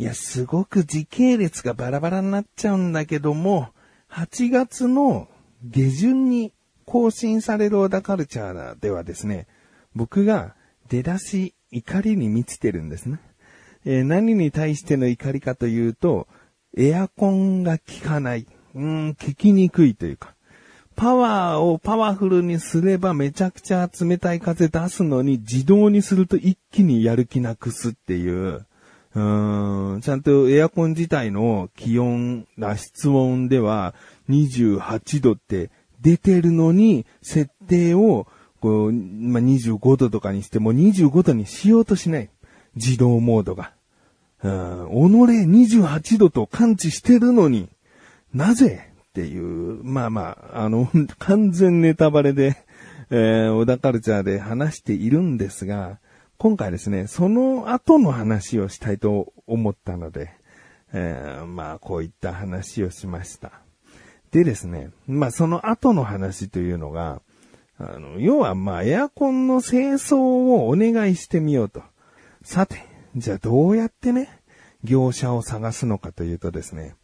いや、すごく時系列がバラバラになっちゃうんだけども、8月の下旬に更新される小田カルチャーではですね、僕が出だし怒りに満ちてるんですね。えー、何に対しての怒りかというと、エアコンが効かない。うん、効きにくいというか。パワーをパワフルにすればめちゃくちゃ冷たい風出すのに自動にすると一気にやる気なくすっていう。うん、ちゃんとエアコン自体の気温、室温では28度って出てるのに、設定をこう、まあ、25度とかにしても25度にしようとしない。自動モードが。うん、己28度と感知してるのに、なぜっていう、まあまあ、あの、完全ネタバレで、えー、小田カルチャーで話しているんですが、今回ですね、その後の話をしたいと思ったので、えー、まあ、こういった話をしました。でですね、まあ、その後の話というのが、あの、要はまあ、エアコンの清掃をお願いしてみようと。さて、じゃあどうやってね、業者を探すのかというとですね、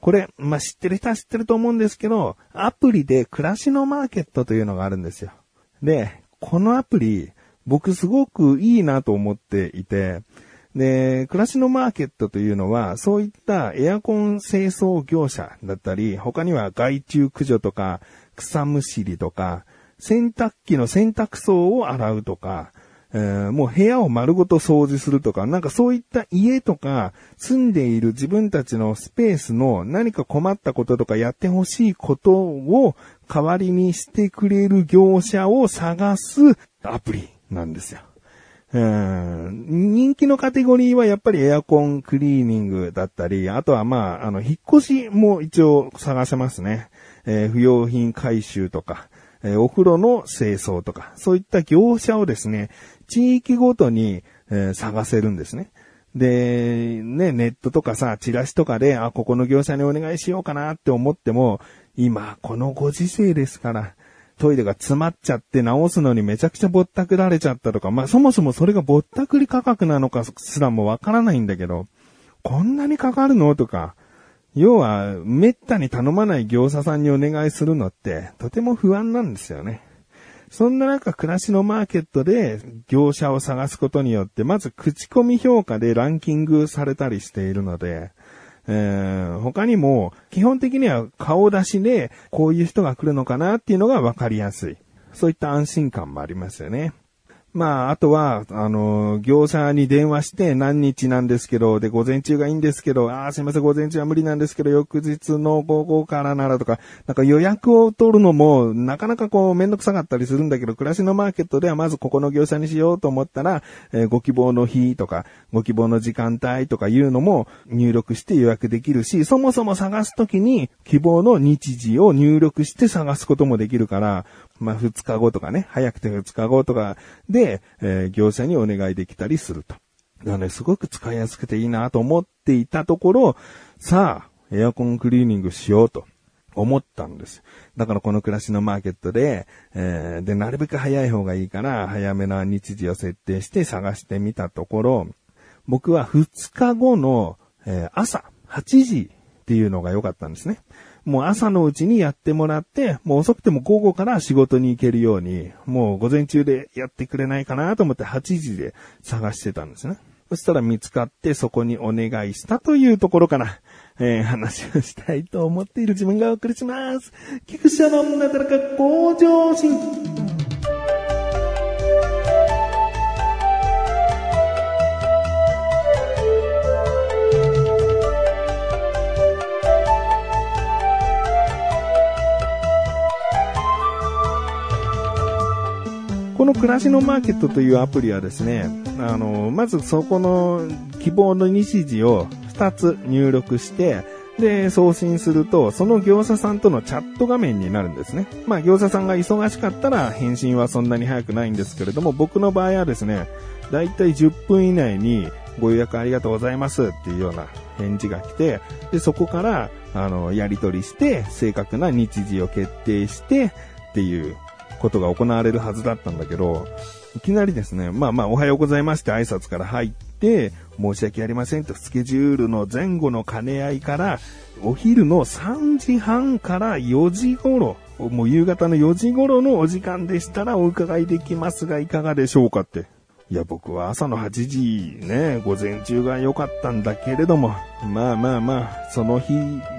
これ、まあ、知ってる人は知ってると思うんですけど、アプリで暮らしのマーケットというのがあるんですよ。で、このアプリ、僕すごくいいなと思っていて、で、暮らしのマーケットというのは、そういったエアコン清掃業者だったり、他には害虫駆除とか、草むしりとか、洗濯機の洗濯槽を洗うとか、えー、もう部屋を丸ごと掃除するとか、なんかそういった家とか住んでいる自分たちのスペースの何か困ったこととかやってほしいことを代わりにしてくれる業者を探すアプリ。なんですよ。人気のカテゴリーはやっぱりエアコンクリーニングだったり、あとはまあ、あの、引っ越しも一応探せますね。えー、不要品回収とか、えお風呂の清掃とか、そういった業者をですね、地域ごとに、え探せるんですね。で、ね、ネットとかさ、チラシとかで、あ、ここの業者にお願いしようかなって思っても、今、このご時世ですから、トイレが詰まっちゃって直すのにめちゃくちゃぼったくられちゃったとか、まあそもそもそれがぼったくり価格なのかすらもわからないんだけど、こんなにかかるの？とか、要は、めったに頼まない業者さんにお願いするのって、とても不安なんですよね。そんな中、暮らしのマーケットで業者を探すことによって、まず口コミ評価でランキングされたりしているので、えー、他にも、基本的には顔出しで、こういう人が来るのかなっていうのが分かりやすい。そういった安心感もありますよね。まあ、あとは、あの、業者に電話して何日なんですけど、で、午前中がいいんですけど、ああ、すいません、午前中は無理なんですけど、翌日の午後からならとか、なんか予約を取るのも、なかなかこう、めんどくさかったりするんだけど、暮らしのマーケットではまずここの業者にしようと思ったら、えー、ご希望の日とか、ご希望の時間帯とかいうのも入力して予約できるし、そもそも探すときに希望の日時を入力して探すこともできるから、まあ、2日後とかね、早くて2日後とかで、えー、業者にお願いできたりすると。だからね、すごく使いやすくていいなと思っていたところ、さあ、エアコンクリーニングしようと思ったんです。だからこの暮らしのマーケットで、えー、で、なるべく早い方がいいから、早めな日時を設定して探してみたところ、僕は2日後の、えー、朝8時っていうのが良かったんですね。もう朝のうちにやってもらって、もう遅くても午後から仕事に行けるように、もう午前中でやってくれないかなと思って8時で探してたんですね。そしたら見つかってそこにお願いしたというところから、えー、話をしたいと思っている自分がお送りします。菊池のなだらか向上心。この暮らしのマーケットというアプリはですね、あの、まずそこの希望の日時を2つ入力して、で、送信すると、その業者さんとのチャット画面になるんですね。まあ、業者さんが忙しかったら返信はそんなに早くないんですけれども、僕の場合はですね、だいたい10分以内にご予約ありがとうございますっていうような返事が来て、で、そこから、あの、やり取りして、正確な日時を決定してっていうことが行われるはずだったんだけど、いきなりですね、まあまあおはようございますって挨拶から入って、申し訳ありませんと、スケジュールの前後の兼ね合いから、お昼の3時半から4時頃、もう夕方の4時頃のお時間でしたらお伺いできますがいかがでしょうかって。いや、僕は朝の8時ね、午前中が良かったんだけれども、まあまあまあ、その日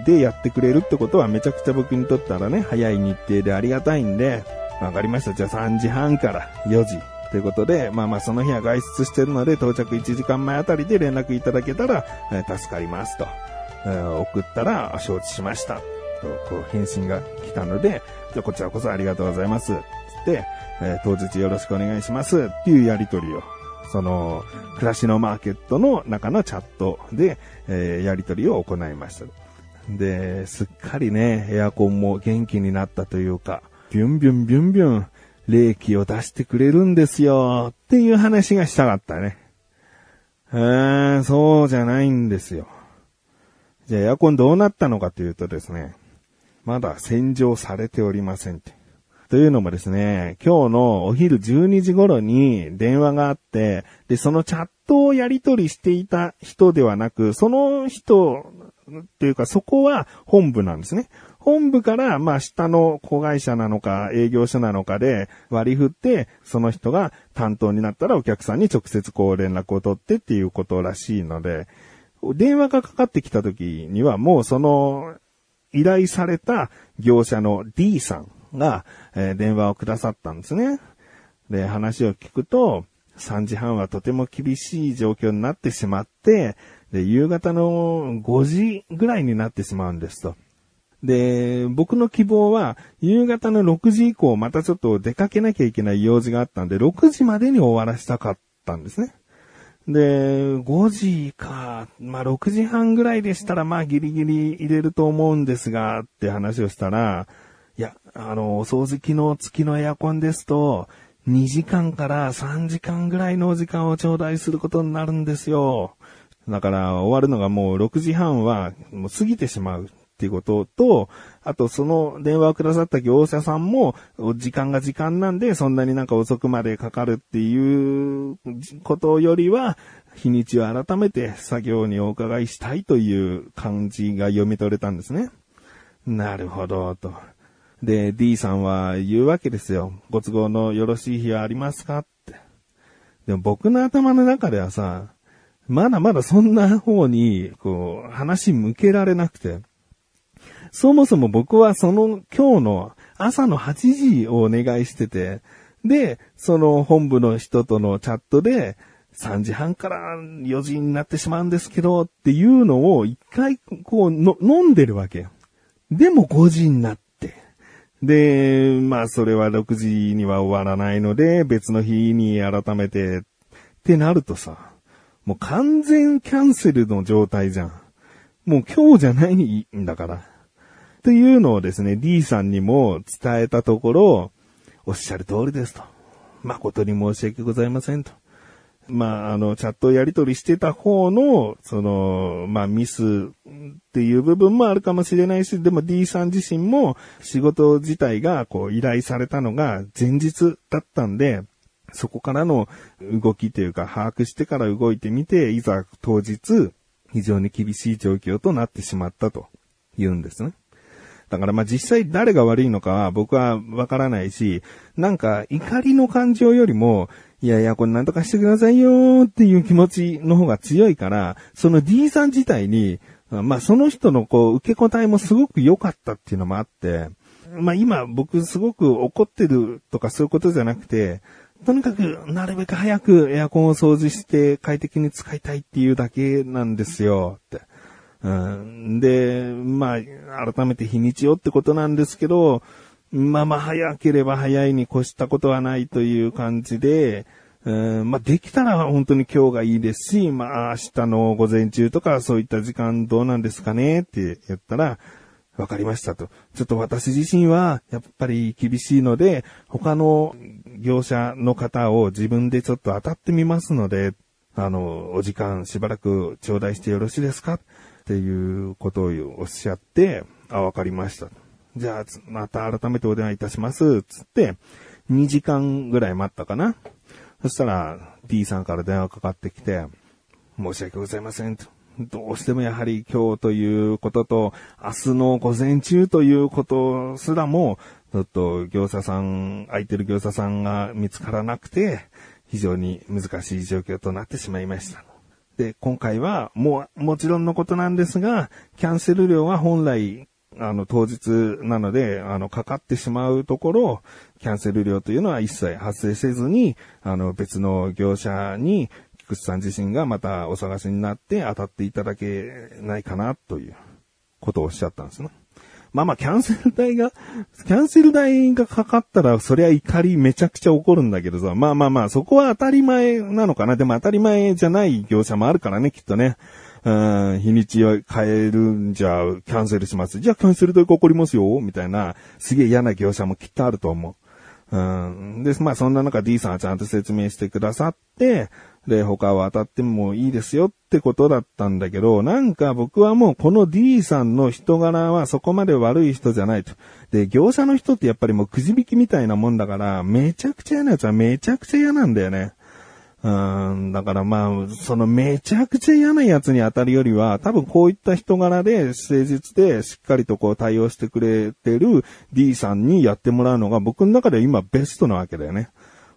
でやってくれるってことはめちゃくちゃ僕にとったらね、早い日程でありがたいんで、わかりました。じゃあ3時半から4時。ということで、まあまあその日は外出してるので到着1時間前あたりで連絡いただけたら、えー、助かりますと。えー、送ったら承知しました。と、こう返信が来たので、じゃあこちらこそありがとうございます。つって、えー、当日よろしくお願いします。っていうやりとりを、その、暮らしのマーケットの中のチャットで、えー、やりとりを行いました。で、すっかりね、エアコンも元気になったというか、ビュンビュンビュンビュン、冷気を出してくれるんですよ、っていう話がしたかったね。えー、そうじゃないんですよ。じゃあエアコンどうなったのかというとですね、まだ洗浄されておりませんって。というのもですね、今日のお昼12時頃に電話があって、で、そのチャットをやり取りしていた人ではなく、その人っていうかそこは本部なんですね。本部から、まあ、下の子会社なのか、営業所なのかで割り振って、その人が担当になったらお客さんに直接こう連絡を取ってっていうことらしいので、電話がかかってきた時にはもうその依頼された業者の D さんが、え、電話をくださったんですね。で、話を聞くと、3時半はとても厳しい状況になってしまって、で、夕方の5時ぐらいになってしまうんですと。で、僕の希望は、夕方の6時以降、またちょっと出かけなきゃいけない用事があったんで、6時までに終わらせたかったんですね。で、5時か、まあ、6時半ぐらいでしたら、まあ、ギリギリ入れると思うんですが、って話をしたら、いや、あの、お掃除機能付きのエアコンですと、2時間から3時間ぐらいのお時間を頂戴することになるんですよ。だから終わるのがもう6時半はもう過ぎてしまう。っていうことと、あとその電話をくださった業者さんも、時間が時間なんで、そんなになんか遅くまでかかるっていうことよりは、日にちを改めて作業にお伺いしたいという感じが読み取れたんですね。なるほど、と。で、D さんは言うわけですよ。ご都合のよろしい日はありますかって。でも僕の頭の中ではさ、まだまだそんな方に、こう、話向けられなくて。そもそも僕はその今日の朝の8時をお願いしてて、で、その本部の人とのチャットで、3時半から4時になってしまうんですけど、っていうのを一回こうの飲んでるわけよ。でも5時になって。で、まあそれは6時には終わらないので、別の日に改めてってなるとさ、もう完全キャンセルの状態じゃん。もう今日じゃないんだから。っていうのをですね、D さんにも伝えたところ、おっしゃる通りですと。誠に申し訳ございませんと。まあ、あの、チャットをやり取りしてた方の、その、まあ、ミスっていう部分もあるかもしれないし、でも D さん自身も仕事自体がこう依頼されたのが前日だったんで、そこからの動きというか把握してから動いてみて、いざ当日、非常に厳しい状況となってしまったと言うんですね。だからまあ実際誰が悪いのかは僕はわからないし、なんか怒りの感情よりも、いやいや、これなんとかしてくださいよっていう気持ちの方が強いから、その D さん自体に、まあその人のこう受け答えもすごく良かったっていうのもあって、まあ今僕すごく怒ってるとかそういうことじゃなくて、とにかくなるべく早くエアコンを掃除して快適に使いたいっていうだけなんですよって。うん、で、まあ、改めて日にちをってことなんですけど、まあまあ早ければ早いに越したことはないという感じで、うん。まあできたら本当に今日がいいですし、まあ明日の午前中とかそういった時間どうなんですかねって言ったら、わかりましたと。ちょっと私自身はやっぱり厳しいので、他の業者の方を自分でちょっと当たってみますので、あの、お時間しばらく頂戴してよろしいですか？っていうことをおっしゃって、あ、わかりました。じゃあ、また改めてお電話いたします。つって、2時間ぐらい待ったかな。そしたら、D さんから電話かかってきて、申し訳ございませんと。どうしてもやはり今日ということと、明日の午前中ということすらも、ちょっと業者さん、空いてる業者さんが見つからなくて、非常に難しい状況となってしまいました。で、今回はもう、もちろんのことなんですが、キャンセル料は本来、あの、当日なので、あの、かかってしまうところ、キャンセル料というのは一切発生せずに、あの、別の業者に、菊池さん自身がまたお探しになって当たっていただけないかな、ということをおっしゃったんですね。まあまあ、キャンセル代が、キャンセル代がかかったら、そりゃ怒りめちゃくちゃ怒るんだけどさ、まあまあまあ、そこは当たり前なのかな。でも当たり前じゃない業者もあるからね、きっとね。うん、日にちを変えるんじゃ、キャンセルします。じゃあキャンセル代かかりますよ、みたいな、すげえ嫌な業者もきっとあると思う。うん。で、まあそんな中 D さんはちゃんと説明してくださって、で、他は当たってもいいですよってことだったんだけど、なんか僕はもうこの D さんの人柄はそこまで悪い人じゃないと。で、業者の人ってやっぱりもうくじ引きみたいなもんだから、めちゃくちゃ嫌なやつはめちゃくちゃ嫌なんだよね。うん、だからまあ、そのめちゃくちゃ嫌なやつに当たるよりは、多分こういった人柄で、誠実でしっかりとこう対応してくれてる D さんにやってもらうのが僕の中で今ベストなわけだよね。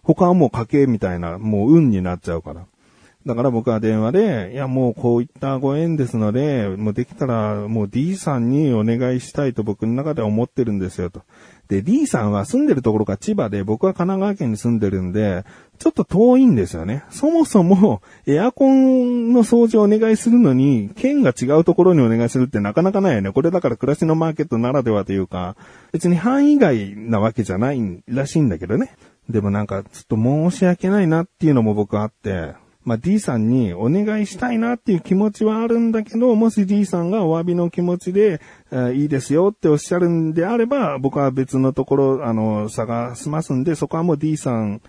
他はもう家計みたいな、もう運になっちゃうから。だから僕は電話で、いやもうこういったご縁ですので、もうできたらもう D さんにお願いしたいと僕の中では思ってるんですよと。で、D さんは住んでるところが千葉で、僕は神奈川県に住んでるんで、ちょっと遠いんですよね。そもそも、エアコンの掃除をお願いするのに、県が違うところにお願いするってなかなかないよね。これだから暮らしのマーケットならではというか、別に範囲外なわけじゃないらしいんだけどね。でもなんか、ちょっと申し訳ないなっていうのも僕あって、まあ、D さんにお願いしたいなっていう気持ちはあるんだけど、もし D さんがお詫びの気持ちで、えいいですよっておっしゃるんであれば、僕は別のところ、あの、探しますんで、そこはもう D さん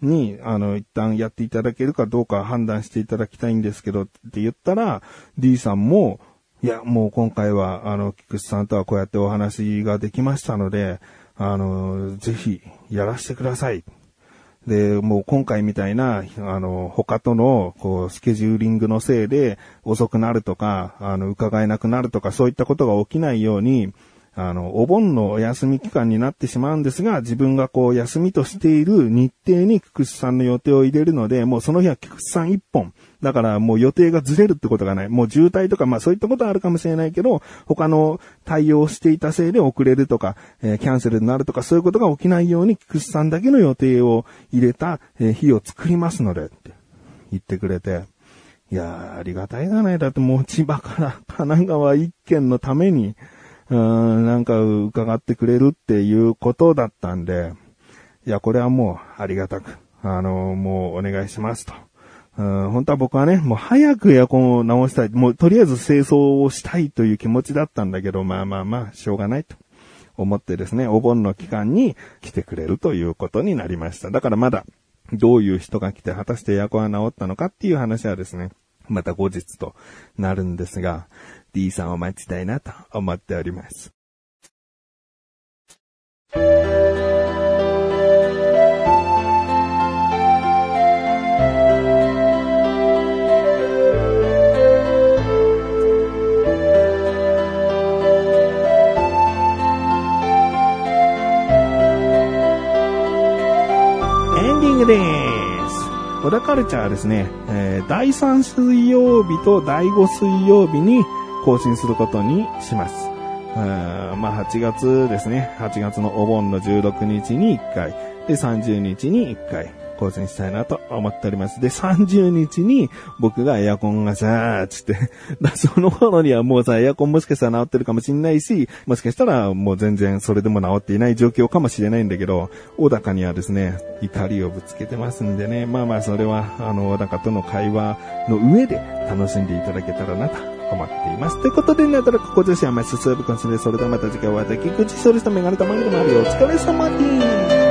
に、あの、一旦やっていただけるかどうか判断していただきたいんですけどって言ったら、D さんも、いや、もう今回は、あの、菊池さんとはこうやってお話ができましたので、あの、ぜひやらせてください。で、もう今回みたいな、あの、他との、こう、スケジューリングのせいで遅くなるとか、あの、伺えなくなるとか、そういったことが起きないように、あの、お盆のお休み期間になってしまうんですが、自分がこう、休みとしている日程に菊池さんの予定を入れるので、もうその日は菊池さん一本。だからもう予定がずれるってことがない。もう渋滞とか、まあそういったことはあるかもしれないけど、他の対応していたせいで遅れるとか、えー、キャンセルになるとか、そういうことが起きないように、菊池さんだけの予定を入れた、えー、日を作りますので、って言ってくれて。いやー、ありがたいだね。だってもう千葉から神奈川一県のために、うん、なんか伺ってくれるっていうことだったんで、いや、これはもうありがたく、あの、もうお願いしますと。うん、本当は僕はね、もう早くエアコンを直したい。もうとりあえず清掃をしたいという気持ちだったんだけど、まあまあまあ、しょうがないと思ってですね、お盆の期間に来てくれるということになりました。だからまだ、どういう人が来て、果たしてエアコンは直ったのかっていう話はですね、また後日となるんですが、D さんを待ちたいなと思っております。です。小田カルチャーはですね、えー、第3水曜日と第5水曜日に更新することにします。あまあ、8月ですね。8月のお盆の16日に1回。で、30日に1回。更新したいなと思っております。で、30日に僕がエアコンがさ、つって、だ その頃にはもうさ、エアコンもしかしたら治ってるかもしんないし、もしかしたらもう全然それでも治っていない状況かもしれないんだけど、小高にはですね、怒りをぶつけてますんでね、まあまあそれは、あの、小高との会話の上で楽しんでいただけたらなと思っています。ということで、ね、たらここ女子はま進むかもしれそれではまた次回お会いでき、口それしたメガネたまにでもあるよ。お疲れ様です。